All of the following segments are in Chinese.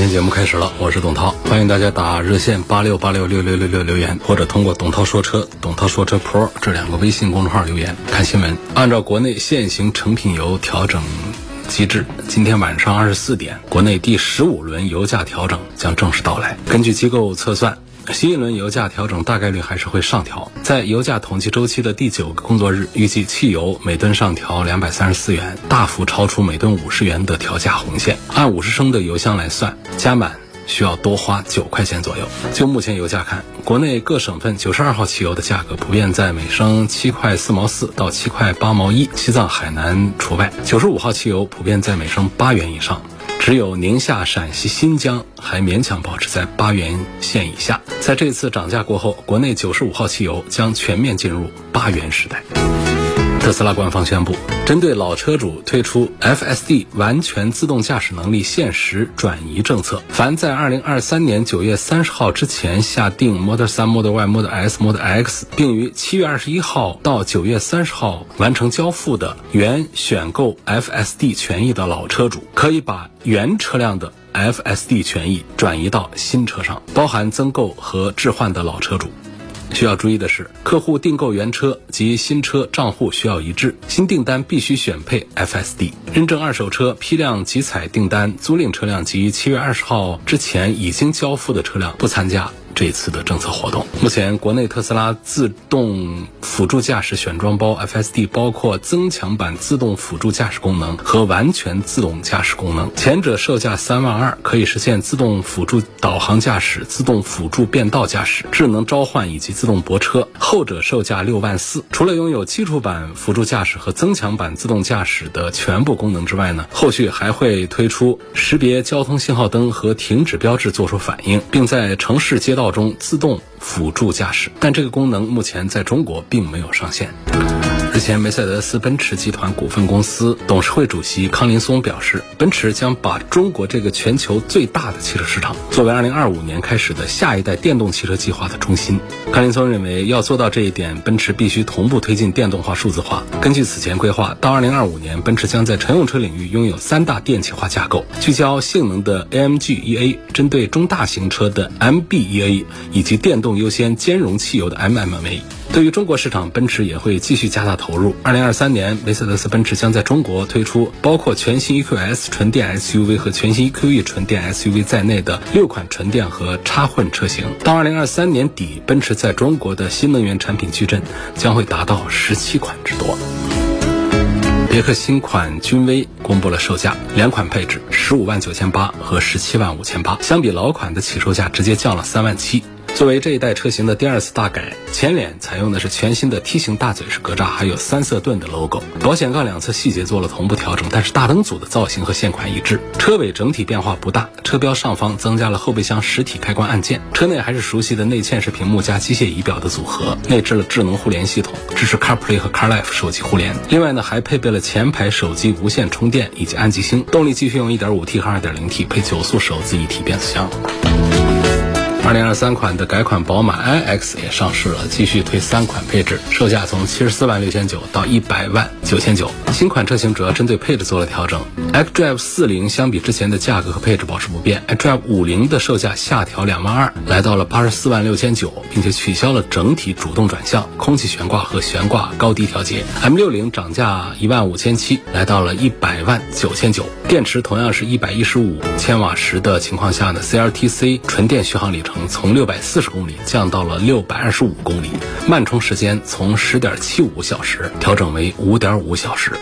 今天节目开始了，我是董涛，欢迎大家打热线八六八六六六六六留言，或者通过董涛说车、董涛说车 Pro 这两个微信公众号留言。看新闻，按照国内现行成品油调整机制，今天晚上二十四点，国内第十五轮油价调整将正式到来。根据机构测算。新一轮油价调整大概率还是会上调，在油价统计周期的第九个工作日，预计汽油每吨上调两百三十四元，大幅超出每吨五十元的调价红线。按五十升的油箱来算，加满需要多花九块钱左右。就目前油价看，国内各省份九十二号汽油的价格普遍在每升七块四毛四到七块八毛一，西藏、海南除外。九十五号汽油普遍在每升八元以上。只有宁夏、陕西、新疆还勉强保持在八元线以下。在这次涨价过后，国内九十五号汽油将全面进入八元时代。特斯拉官方宣布，针对老车主推出 FSD 完全自动驾驶能力限时转移政策。凡在二零二三年九月三十号之前下定 Model 3、Model Y、Model S、Model X，并于七月二十一号到九月三十号完成交付的原选购 FSD 权益的老车主，可以把原车辆的 FSD 权益转移到新车上，包含增购和置换的老车主。需要注意的是，客户订购原车及新车账户需要一致，新订单必须选配 FSD。认证二手车批量集采订单、租赁车辆及七月二十号之前已经交付的车辆不参加。这次的政策活动，目前国内特斯拉自动辅助驾驶选装包 FSD 包括增强版自动辅助驾驶功能和完全自动驾驶功能，前者售价三万二，可以实现自动辅助导航驾驶、自动辅助变道驾驶、智能召唤以及自动泊车；后者售价六万四。除了拥有基础版辅助驾驶和增强版自动驾驶的全部功能之外呢，后续还会推出识别交通信号灯和停止标志做出反应，并在城市街道。道中自动辅助驾驶，但这个功能目前在中国并没有上线。日前，梅赛德斯奔驰集团股份公司董事会主席康林松表示，奔驰将把中国这个全球最大的汽车市场作为2025年开始的下一代电动汽车计划的中心。康林松认为，要做到这一点，奔驰必须同步推进电动化、数字化。根据此前规划，到2025年，奔驰将在乘用车领域拥有三大电气化架构：聚焦性能的 AMG EA，针对中大型车的 MB.EA，以及电动优先、兼容汽油的 MMA。对于中国市场，奔驰也会继续加大投入。二零二三年，梅赛德斯奔驰将在中国推出包括全新 EQS 纯电 SUV 和全新 EQE 纯电 SUV 在内的六款纯电和插混车型。到二零二三年底，奔驰在中国的新能源产品矩阵将会达到十七款之多。别克新款君威公布了售价，两款配置，十五万九千八和十七万五千八，相比老款的起售价直接降了三万七。作为这一代车型的第二次大改，前脸采用的是全新的梯形大嘴式格栅，还有三色盾的 logo。保险杠两侧细节做了同步调整，但是大灯组的造型和现款一致。车尾整体变化不大，车标上方增加了后备箱实体开关按键。车内还是熟悉的内嵌式屏幕加机械仪表的组合，内置了智能互联系统，支持 CarPlay 和 CarLife 手机互联。另外呢，还配备了前排手机无线充电以及安吉星。动力继续用 1.5T 和 2.0T 配九速手自一体变速箱。二零二三款的改款宝马 iX 也上市了，继续推三款配置，售价从七十四万六千九到一百万九千九。新款车型主要针对配置做了调整，xDrive 四零相比之前的价格和配置保持不变，xDrive 五零的售价下调两万二，来到了八十四万六千九，并且取消了整体主动转向、空气悬挂和悬挂高低调节。M 六零涨价一万五千七，来到了一百万九千九。电池同样是一百一十五千瓦时的情况下呢，CLTC 纯电续航里程。从六百四十公里降到了六百二十五公里，慢充时间从十点七五小时调整为五点五小时。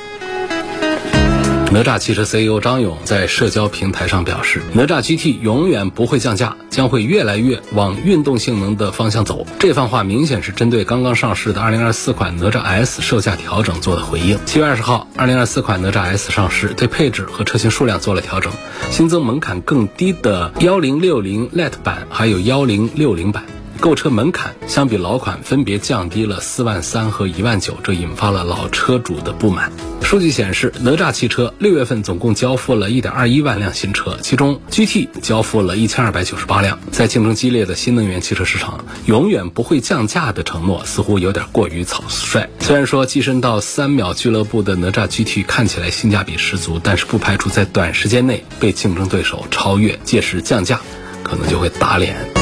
哪吒汽车 CEO 张勇在社交平台上表示，哪吒 GT 永远不会降价，将会越来越往运动性能的方向走。这番话明显是针对刚刚上市的2024款哪吒 S 售价调整做的回应。七月二十号，2024款哪吒 S 上市，对配置和车型数量做了调整，新增门槛更低的1060 Lite 版，还有1060版。购车门槛相比老款分别降低了四万三和一万九，这引发了老车主的不满。数据显示，哪吒汽车六月份总共交付了一点二一万辆新车，其中 GT 交付了一千二百九十八辆。在竞争激烈的新能源汽车市场，永远不会降价的承诺似乎有点过于草率。虽然说跻身到三秒俱乐部的哪吒 GT 看起来性价比十足，但是不排除在短时间内被竞争对手超越，届时降价可能就会打脸。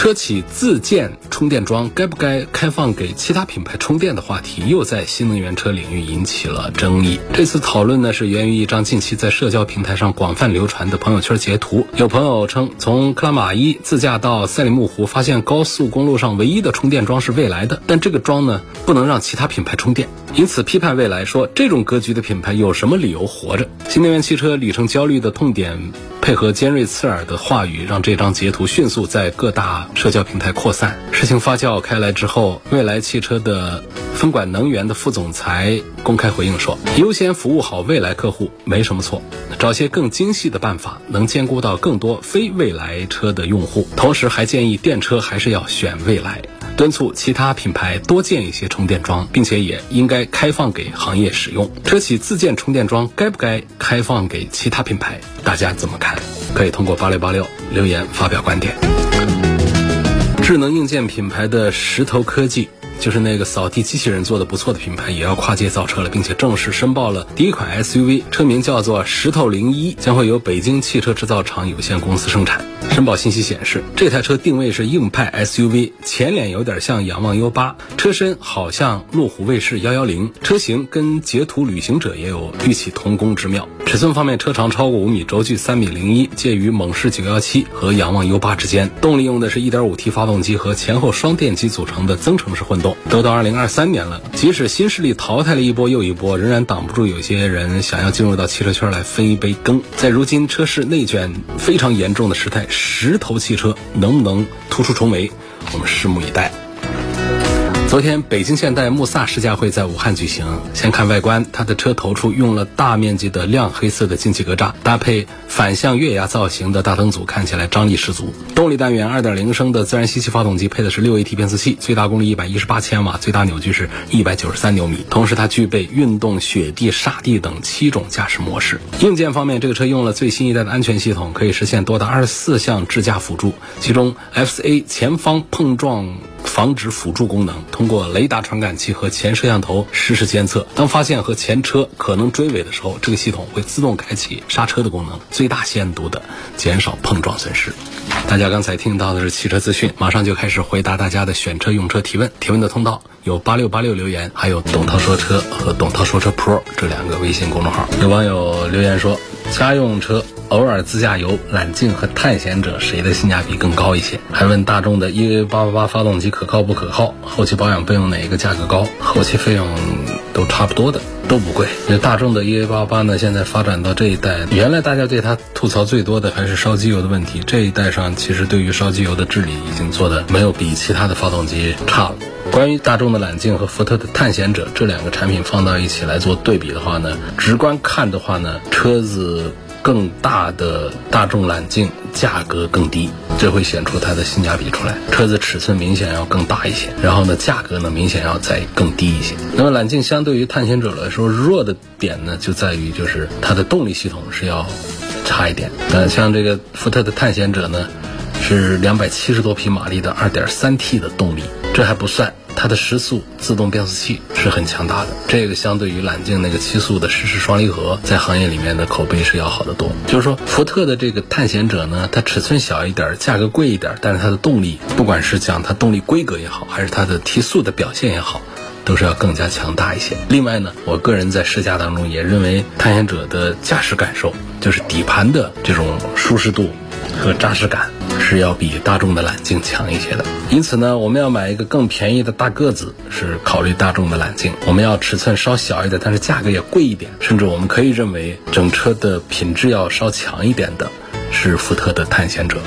车企自建充电桩该不该开放给其他品牌充电的话题，又在新能源车领域引起了争议。这次讨论呢，是源于一张近期在社交平台上广泛流传的朋友圈截图。有朋友称，从克拉玛依自驾到赛里木湖，发现高速公路上唯一的充电桩是蔚来的，但这个桩呢，不能让其他品牌充电，因此批判蔚来说，这种格局的品牌有什么理由活着？新能源汽车里程焦虑的痛点。配合尖锐刺耳的话语，让这张截图迅速在各大社交平台扩散。事情发酵开来之后，蔚来汽车的分管能源的副总裁公开回应说：“优先服务好未来客户没什么错，找些更精细的办法，能兼顾到更多非未来车的用户。同时还建议电车还是要选未来。”敦促其他品牌多建一些充电桩，并且也应该开放给行业使用。车企自建充电桩该不该开放给其他品牌？大家怎么看？可以通过八六八六留言发表观点。智能硬件品牌的石头科技。就是那个扫地机器人做的不错的品牌，也要跨界造车了，并且正式申报了第一款 SUV，车名叫做石头零一，将会由北京汽车制造厂有限公司生产。申报信息显示，这台车定位是硬派 SUV，前脸有点像仰望 U 八，车身好像路虎卫士幺幺零，车型跟捷途旅行者也有异曲同工之妙。尺寸方面，车长超过五米，轴距三米零一，介于猛士九幺七和仰望 U 八之间。动力用的是一点五 T 发动机和前后双电机组成的增程式混动。都到二零二三年了，即使新势力淘汰了一波又一波，仍然挡不住有些人想要进入到汽车圈来分一杯羹。在如今车市内卷非常严重的时代，石头汽车能不能突出重围？我们拭目以待。昨天，北京现代穆萨试驾会在武汉举行。先看外观，它的车头处用了大面积的亮黑色的进气格栅，搭配反向月牙造型的大灯组，看起来张力十足。动力单元2.0升的自然吸气发动机，配的是 6AT 变速器，最大功率118千瓦，最大扭矩是193牛米。同时，它具备运动、雪地、沙地等七种驾驶模式。硬件方面，这个车用了最新一代的安全系统，可以实现多达24项智驾辅助，其中 FCA 前方碰撞。防止辅助功能，通过雷达传感器和前摄像头实时监测。当发现和前车可能追尾的时候，这个系统会自动开启刹车的功能，最大限度的减少碰撞损失。大家刚才听到的是汽车资讯，马上就开始回答大家的选车用车提问。提问的通道有八六八六留言，还有董涛说车和董涛说车 Pro 这两个微信公众号。有网友留言说，家用车。偶尔自驾游，揽境和探险者谁的性价比更高一些？还问大众的 EA888 发动机可靠不可靠？后期保养费用哪一个价格高？后期费用都差不多的，都不贵。那大众的 EA888 呢？现在发展到这一代，原来大家对它吐槽最多的还是烧机油的问题。这一代上，其实对于烧机油的治理已经做的没有比其他的发动机差了。关于大众的揽境和福特的探险者这两个产品放到一起来做对比的话呢，直观看的话呢，车子。更大的大众揽境价格更低，这会显出它的性价比出来。车子尺寸明显要更大一些，然后呢，价格呢明显要再更低一些。那么揽境相对于探险者来说，弱的点呢就在于就是它的动力系统是要差一点。呃，像这个福特的探险者呢，是两百七十多匹马力的二点三 T 的动力，这还不算。它的十速自动变速器是很强大的，这个相对于揽境那个七速的湿式双离合，在行业里面的口碑是要好得多。就是说，福特的这个探险者呢，它尺寸小一点，价格贵一点，但是它的动力，不管是讲它动力规格也好，还是它的提速的表现也好，都是要更加强大一些。另外呢，我个人在试驾当中也认为，探险者的驾驶感受，就是底盘的这种舒适度和扎实感。是要比大众的揽境强一些的。因此呢，我们要买一个更便宜的大个子，是考虑大众的揽境；我们要尺寸稍小一点，但是价格也贵一点，甚至我们可以认为整车的品质要稍强一点的，是福特的探险者。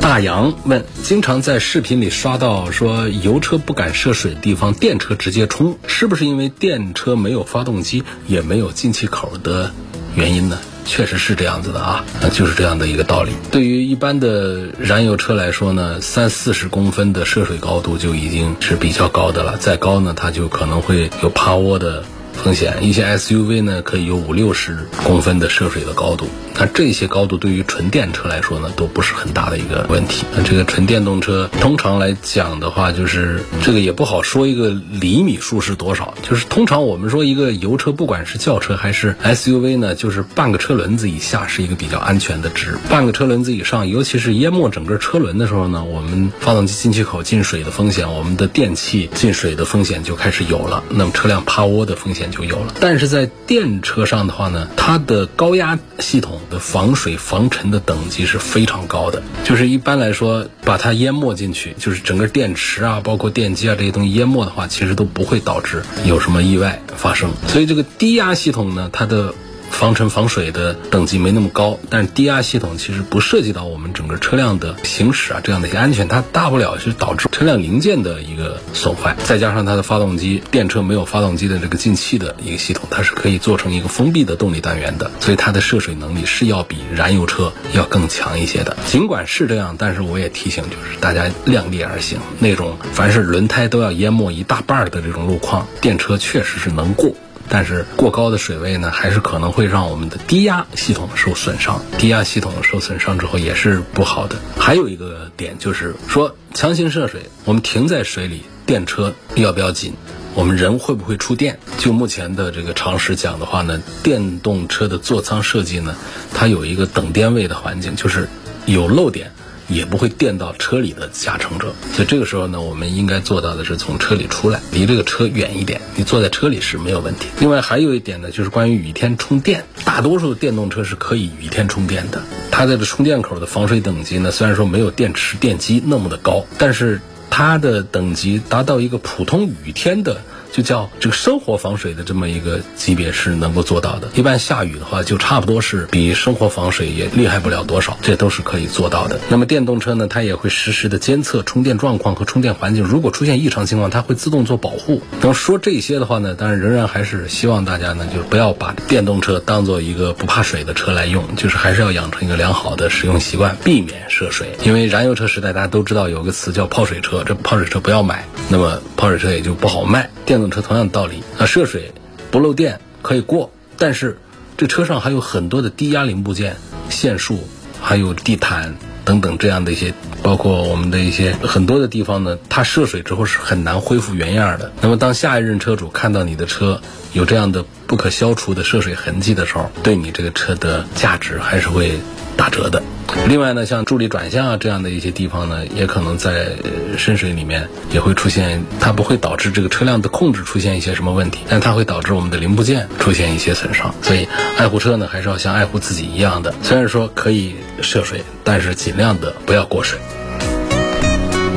大洋问：经常在视频里刷到说油车不敢涉水的地方，电车直接冲，是不是因为电车没有发动机，也没有进气口的原因呢？确实是这样子的啊，那就是这样的一个道理。对于一般的燃油车来说呢，三四十公分的涉水高度就已经是比较高的了，再高呢，它就可能会有趴窝的。风险一些 SUV 呢，可以有五六十公分的涉水的高度。那这些高度对于纯电车来说呢，都不是很大的一个问题。那这个纯电动车通常来讲的话，就是这个也不好说一个厘米数是多少。就是通常我们说一个油车，不管是轿车还是 SUV 呢，就是半个车轮子以下是一个比较安全的值。半个车轮子以上，尤其是淹没整个车轮的时候呢，我们发动机进气口进水的风险，我们的电器进水的风险就开始有了。那么车辆趴窝的风险。就有了，但是在电车上的话呢，它的高压系统的防水防尘的等级是非常高的。就是一般来说，把它淹没进去，就是整个电池啊，包括电机啊这些东西淹没的话，其实都不会导致有什么意外发生。所以这个低压系统呢，它的。防尘防水的等级没那么高，但是低压系统其实不涉及到我们整个车辆的行驶啊这样的一些安全，它大不了是导致车辆零件的一个损坏，再加上它的发动机，电车没有发动机的这个进气的一个系统，它是可以做成一个封闭的动力单元的，所以它的涉水能力是要比燃油车要更强一些的。尽管是这样，但是我也提醒就是大家量力而行，那种凡是轮胎都要淹没一大半的这种路况，电车确实是能过。但是过高的水位呢，还是可能会让我们的低压系统受损伤。低压系统受损伤之后也是不好的。还有一个点就是说，强行涉水，我们停在水里，电车要不要紧？我们人会不会触电？就目前的这个常识讲的话呢，电动车的座舱设计呢，它有一个等电位的环境，就是有漏点。也不会电到车里的驾乘者，所以这个时候呢，我们应该做到的是从车里出来，离这个车远一点。你坐在车里是没有问题。另外还有一点呢，就是关于雨天充电，大多数电动车是可以雨天充电的。它在这充电口的防水等级呢，虽然说没有电池电机那么的高，但是它的等级达到一个普通雨天的。就叫这个生活防水的这么一个级别是能够做到的。一般下雨的话，就差不多是比生活防水也厉害不了多少，这都是可以做到的。那么电动车呢，它也会实时的监测充电状况和充电环境，如果出现异常情况，它会自动做保护。等说这些的话呢，当然仍然还是希望大家呢，就不要把电动车当做一个不怕水的车来用，就是还是要养成一个良好的使用习惯，避免涉水。因为燃油车时代大家都知道有个词叫泡水车，这泡水车不要买，那么泡水车也就不好卖。电动车同样道理，啊，涉水不漏电可以过，但是这车上还有很多的低压零部件、线束，还有地毯等等这样的一些，包括我们的一些很多的地方呢，它涉水之后是很难恢复原样的。那么当下一任车主看到你的车有这样的不可消除的涉水痕迹的时候，对你这个车的价值还是会打折的。另外呢，像助力转向啊这样的一些地方呢，也可能在深水里面也会出现，它不会导致这个车辆的控制出现一些什么问题，但它会导致我们的零部件出现一些损伤。所以爱护车呢，还是要像爱护自己一样的，虽然说可以涉水，但是尽量的不要过水。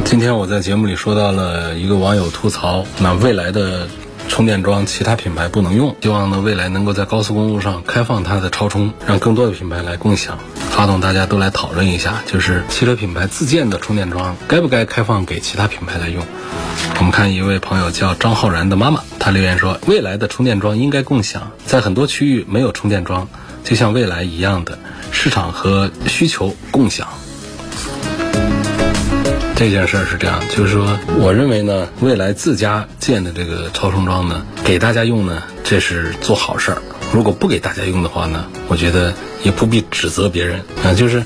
今天我在节目里说到了一个网友吐槽，那未来的。充电桩其他品牌不能用，希望呢未来能够在高速公路上开放它的超充，让更多的品牌来共享。发动大家都来讨论一下，就是汽车品牌自建的充电桩该不该开放给其他品牌来用？我们看一位朋友叫张浩然的妈妈，她留言说，未来的充电桩应该共享，在很多区域没有充电桩，就像未来一样的市场和需求共享。这件事儿是这样，就是说，我认为呢，未来自家建的这个超充桩呢，给大家用呢，这是做好事儿。如果不给大家用的话呢，我觉得也不必指责别人啊，就是，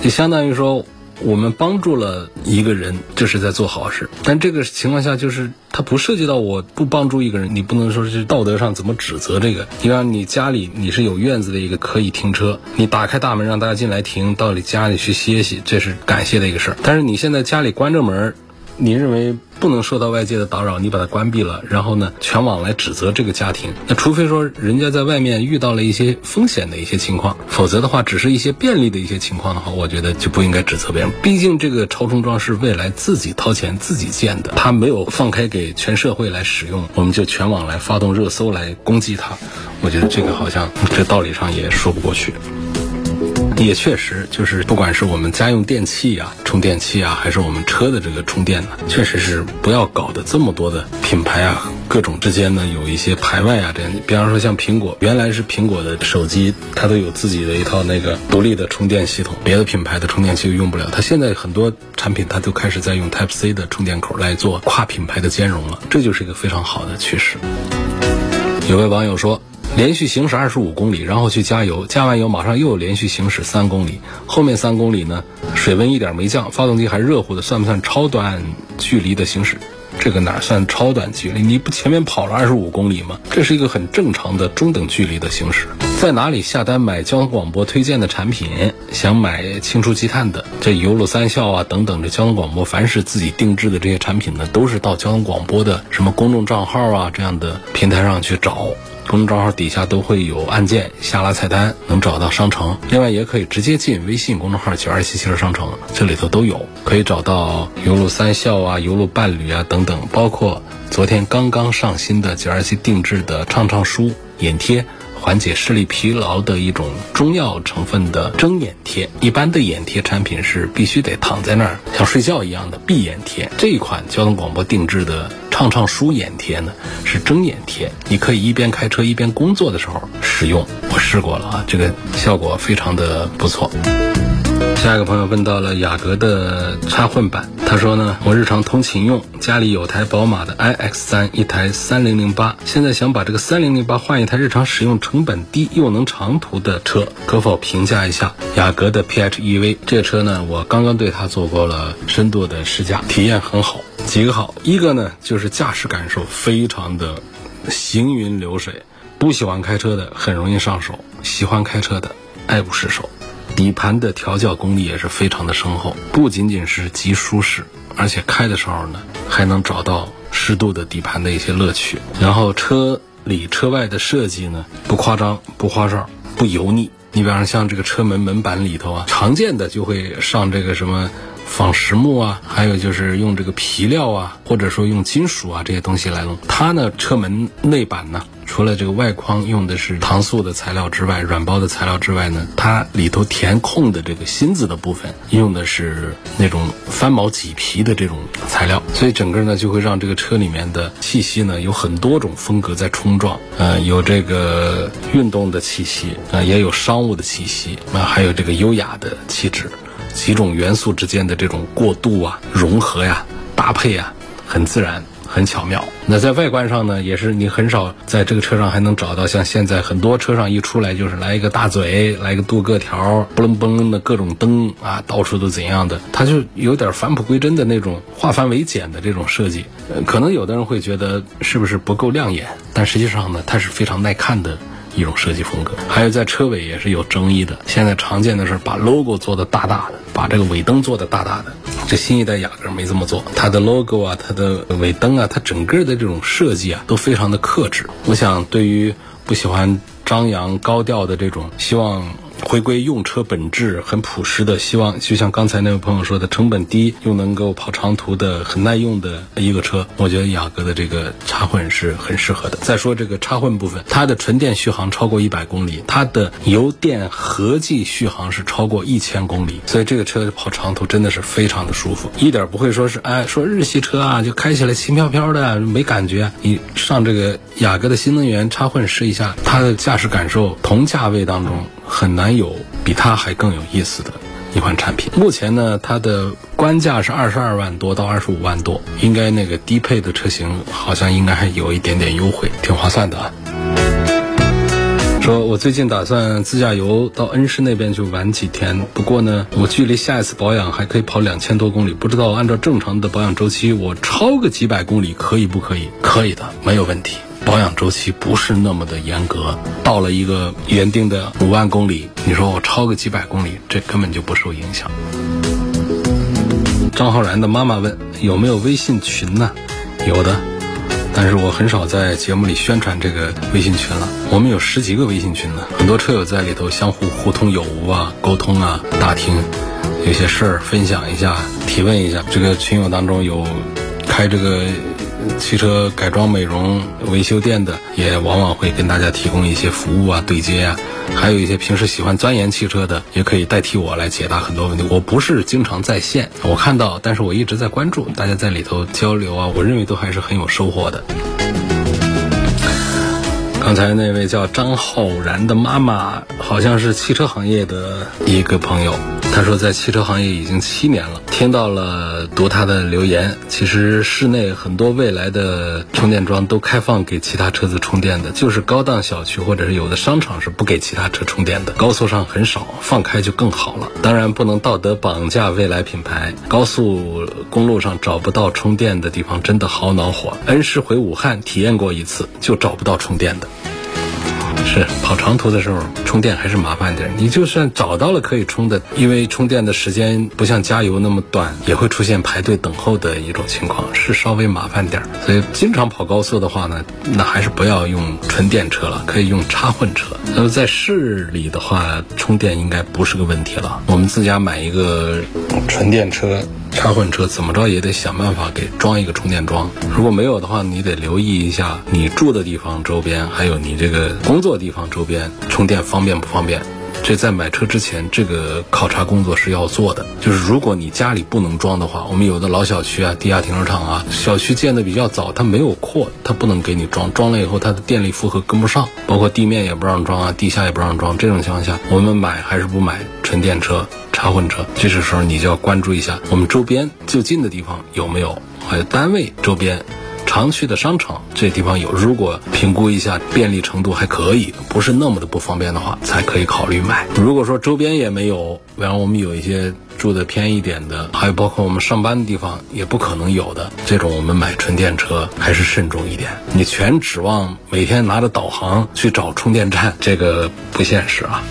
就相当于说。我们帮助了一个人，这是在做好事。但这个情况下，就是他不涉及到我不帮助一个人，你不能说是道德上怎么指责这个。你让，你家里你是有院子的一个可以停车，你打开大门让大家进来停，到你家里去歇息，这是感谢的一个事儿。但是你现在家里关着门，你认为不能受到外界的打扰，你把它关闭了，然后呢，全网来指责这个家庭。那除非说人家在外面遇到了一些风险的一些情况，否则的话，只是一些便利的一些情况的话，我觉得就不应该指责别人。毕竟这个超充桩是未来自己掏钱自己建的，它没有放开给全社会来使用，我们就全网来发动热搜来攻击它。我觉得这个好像这道理上也说不过去。也确实，就是不管是我们家用电器啊、充电器啊，还是我们车的这个充电呢，确实是不要搞得这么多的品牌啊，各种之间呢有一些排外啊。这样，比方说像苹果，原来是苹果的手机，它都有自己的一套那个独立的充电系统，别的品牌的充电器又用不了。它现在很多产品，它都开始在用 Type C 的充电口来做跨品牌的兼容了，这就是一个非常好的趋势。有位网友说。连续行驶二十五公里，然后去加油，加完油马上又连续行驶三公里，后面三公里呢，水温一点没降，发动机还热乎的，算不算超短距离的行驶？这个哪算超短距离？你不前面跑了二十五公里吗？这是一个很正常的中等距离的行驶。在哪里下单买交通广播推荐的产品？想买清除积碳的，这油路三效啊等等，这交通广播凡是自己定制的这些产品呢，都是到交通广播的什么公众账号啊这样的平台上去找。公众号底下都会有按键，下拉菜单能找到商城。另外也可以直接进微信公众号“九二七汽车商城”，这里头都有，可以找到油路三效啊、油路伴侣啊等等，包括昨天刚刚上新的九二七定制的畅畅书眼贴。缓解视力疲劳的一种中药成分的睁眼贴，一般的眼贴产品是必须得躺在那儿像睡觉一样的闭眼贴。这一款交通广播定制的畅畅舒眼贴呢，是睁眼贴，你可以一边开车一边工作的时候使用。我试过了啊，这个效果非常的不错。下一个朋友问到了雅阁的插混版，他说呢，我日常通勤用，家里有台宝马的 iX 三，一台三零零八，现在想把这个三零零八换一台日常使用成本低又能长途的车，可否评价一下雅阁的 PHEV 这车呢？我刚刚对它做过了深度的试驾，体验很好，几个好，一个呢就是驾驶感受非常的行云流水，不喜欢开车的很容易上手，喜欢开车的爱不释手。底盘的调教功力也是非常的深厚，不仅仅是极舒适，而且开的时候呢，还能找到适度的底盘的一些乐趣。然后车里车外的设计呢，不夸张，不花哨，不油腻。你比方像这个车门门板里头啊，常见的就会上这个什么。仿实木啊，还有就是用这个皮料啊，或者说用金属啊这些东西来弄。它呢，车门内板呢，除了这个外框用的是搪塑的材料之外，软包的材料之外呢，它里头填空的这个芯子的部分用的是那种翻毛麂皮的这种材料，所以整个呢就会让这个车里面的气息呢有很多种风格在冲撞。呃，有这个运动的气息啊，也有商务的气息啊，还有这个优雅的气质。几种元素之间的这种过渡啊、融合呀、搭配啊，很自然、很巧妙。那在外观上呢，也是你很少在这个车上还能找到像现在很多车上一出来就是来一个大嘴、来一个镀铬条、不楞不楞的各种灯啊，到处都怎样的，它就有点返璞归真的那种化繁为简的这种设计。可能有的人会觉得是不是不够亮眼，但实际上呢，它是非常耐看的。一种设计风格，还有在车尾也是有争议的。现在常见的是把 logo 做的大大的，把这个尾灯做的大大的。这新一代雅阁没这么做，它的 logo 啊，它的尾灯啊，它整个的这种设计啊，都非常的克制。我想，对于不喜欢张扬高调的这种，希望。回归用车本质，很朴实的希望，就像刚才那位朋友说的，成本低又能够跑长途的，很耐用的一个车，我觉得雅阁的这个插混是很适合的。再说这个插混部分，它的纯电续航超过一百公里，它的油电合计续航是超过一千公里，所以这个车跑长途真的是非常的舒服，一点不会说是哎说日系车啊就开起来轻飘飘的没感觉。你上这个雅阁的新能源插混试一下，它的驾驶感受同价位当中。很难有比它还更有意思的一款产品。目前呢，它的官价是二十二万多到二十五万多，应该那个低配的车型好像应该还有一点点优惠，挺划算的啊。说我最近打算自驾游到恩施那边去玩几天，不过呢，我距离下一次保养还可以跑两千多公里，不知道按照正常的保养周期，我超个几百公里可以不可以？可以的，没有问题。保养周期不是那么的严格，到了一个原定的五万公里，你说我超个几百公里，这根本就不受影响。张浩然的妈妈问有没有微信群呢？有的，但是我很少在节目里宣传这个微信群了。我们有十几个微信群呢，很多车友在里头相互互通有无啊，沟通啊，打听有些事儿，分享一下，提问一下。这个群友当中有开这个。汽车改装、美容、维修店的也往往会跟大家提供一些服务啊、对接啊，还有一些平时喜欢钻研汽车的，也可以代替我来解答很多问题。我不是经常在线，我看到，但是我一直在关注，大家在里头交流啊，我认为都还是很有收获的。刚才那位叫张浩然的妈妈，好像是汽车行业的一个朋友。他说，在汽车行业已经七年了，听到了读他的留言。其实市内很多未来的充电桩都开放给其他车子充电的，就是高档小区或者是有的商场是不给其他车充电的，高速上很少，放开就更好了。当然不能道德绑架未来品牌，高速公路上找不到充电的地方真的好恼火。恩师回武汉体验过一次，就找不到充电的。是跑长途的时候充电还是麻烦点。你就算找到了可以充的，因为充电的时间不像加油那么短，也会出现排队等候的一种情况，是稍微麻烦点。所以经常跑高速的话呢，那还是不要用纯电车了，可以用插混车。那么在市里的话，充电应该不是个问题了。我们自家买一个纯电车。插混车怎么着也得想办法给装一个充电桩，如果没有的话，你得留意一下你住的地方周边，还有你这个工作地方周边充电方便不方便。这在买车之前，这个考察工作是要做的。就是如果你家里不能装的话，我们有的老小区啊、地下停车场啊，小区建的比较早，它没有扩，它不能给你装。装了以后，它的电力负荷跟不上，包括地面也不让装啊，地下也不让装。这种情况下，我们买还是不买纯电车？插混车，这时候你就要关注一下我们周边就近的地方有没有，还有单位周边常去的商场这地方有。如果评估一下便利程度还可以，不是那么的不方便的话，才可以考虑买。如果说周边也没有，比方我们有一些住的偏一点的，还有包括我们上班的地方也不可能有的这种，我们买纯电车还是慎重一点。你全指望每天拿着导航去找充电站，这个不现实啊。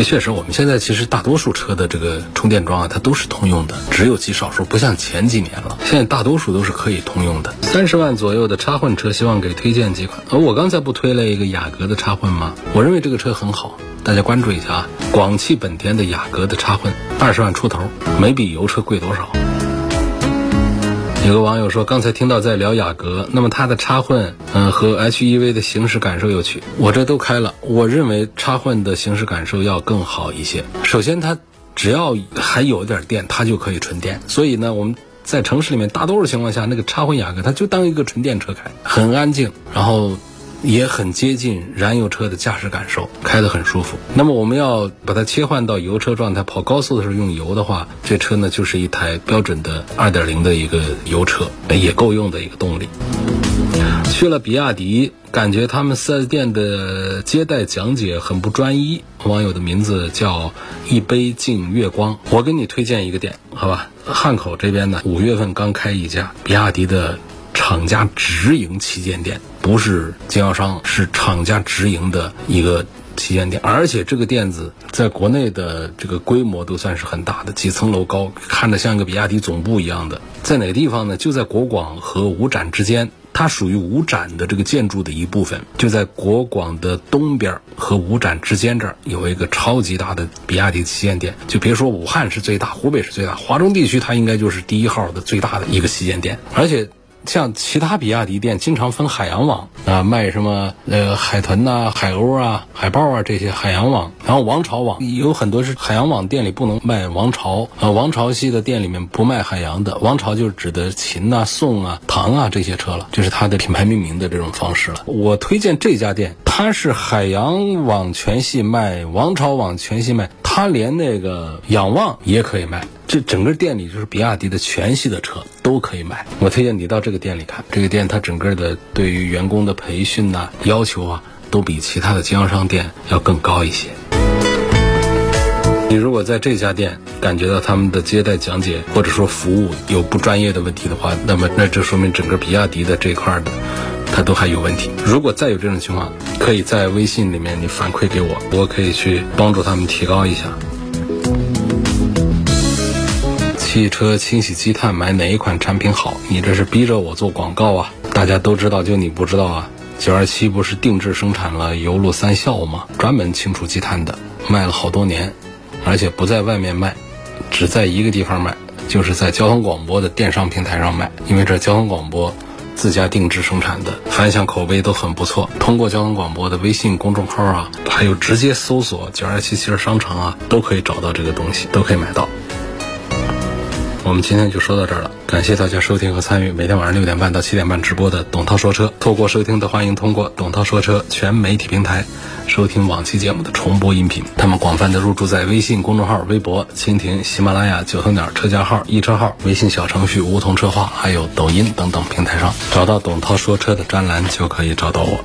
也确实，我们现在其实大多数车的这个充电桩啊，它都是通用的，只有极少数，不像前几年了。现在大多数都是可以通用的。三十万左右的插混车，希望给推荐几款。呃我刚才不推了一个雅阁的插混吗？我认为这个车很好，大家关注一下啊。广汽本田的雅阁的插混，二十万出头，没比油车贵多少。有个网友说，刚才听到在聊雅阁，那么它的插混，嗯，和 HEV 的行驶感受有趣。我这都开了，我认为插混的行驶感受要更好一些。首先，它只要还有点电，它就可以纯电。所以呢，我们在城市里面大多数情况下，那个插混雅阁，它就当一个纯电车开，很安静，然后。也很接近燃油车的驾驶感受，开得很舒服。那么我们要把它切换到油车状态，跑高速的时候用油的话，这车呢就是一台标准的2.0的一个油车，也够用的一个动力。去了比亚迪，感觉他们 4S 店的接待讲解很不专一。网友的名字叫一杯敬月光，我给你推荐一个店，好吧？汉口这边呢，五月份刚开一家比亚迪的。厂家直营旗舰店不是经销商，是厂家直营的一个旗舰店，而且这个店子在国内的这个规模都算是很大的，几层楼高，看着像一个比亚迪总部一样的。在哪个地方呢？就在国广和五展之间，它属于五展的这个建筑的一部分，就在国广的东边和五展之间这儿有一个超级大的比亚迪旗舰店。就别说武汉是最大，湖北是最大，华中地区它应该就是第一号的最大的一个旗舰店，而且。像其他比亚迪店经常分海洋网啊，卖什么呃海豚呐、海鸥啊、海豹啊这些海洋网，然后王朝网有很多是海洋网店里不能卖王朝啊，王朝系的店里面不卖海洋的，王朝就是指的秦啊、宋啊、唐啊这些车了，就是它的品牌命名的这种方式了。我推荐这家店，它是海洋网全系卖，王朝网全系卖，它连那个仰望也可以卖。这整个店里就是比亚迪的全系的车都可以买，我推荐你到这个店里看。这个店它整个的对于员工的培训呐要求啊，都比其他的经销商店要更高一些。你如果在这家店感觉到他们的接待讲解或者说服务有不专业的问题的话，那么那这说明整个比亚迪的这块的它都还有问题。如果再有这种情况，可以在微信里面你反馈给我，我可以去帮助他们提高一下。汽车清洗积碳买哪一款产品好？你这是逼着我做广告啊！大家都知道，就你不知道啊？九二七不是定制生产了油路三效吗？专门清除积碳的，卖了好多年，而且不在外面卖，只在一个地方卖，就是在交通广播的电商平台上卖，因为这交通广播。自家定制生产的，反响口碑都很不错。通过交通广播的微信公众号啊，还有直接搜索“九二七汽车商城”啊，都可以找到这个东西，都可以买到。我们今天就说到这儿了，感谢大家收听和参与每天晚上六点半到七点半直播的董涛说车。透过收听的，欢迎通过董涛说车全媒体平台收听往期节目的重播音频。他们广泛的入驻在微信公众号、微博、蜻蜓、喜马拉雅、九头鸟车架号、易车号、微信小程序梧桐车话，还有抖音等等平台上，找到董涛说车的专栏就可以找到我。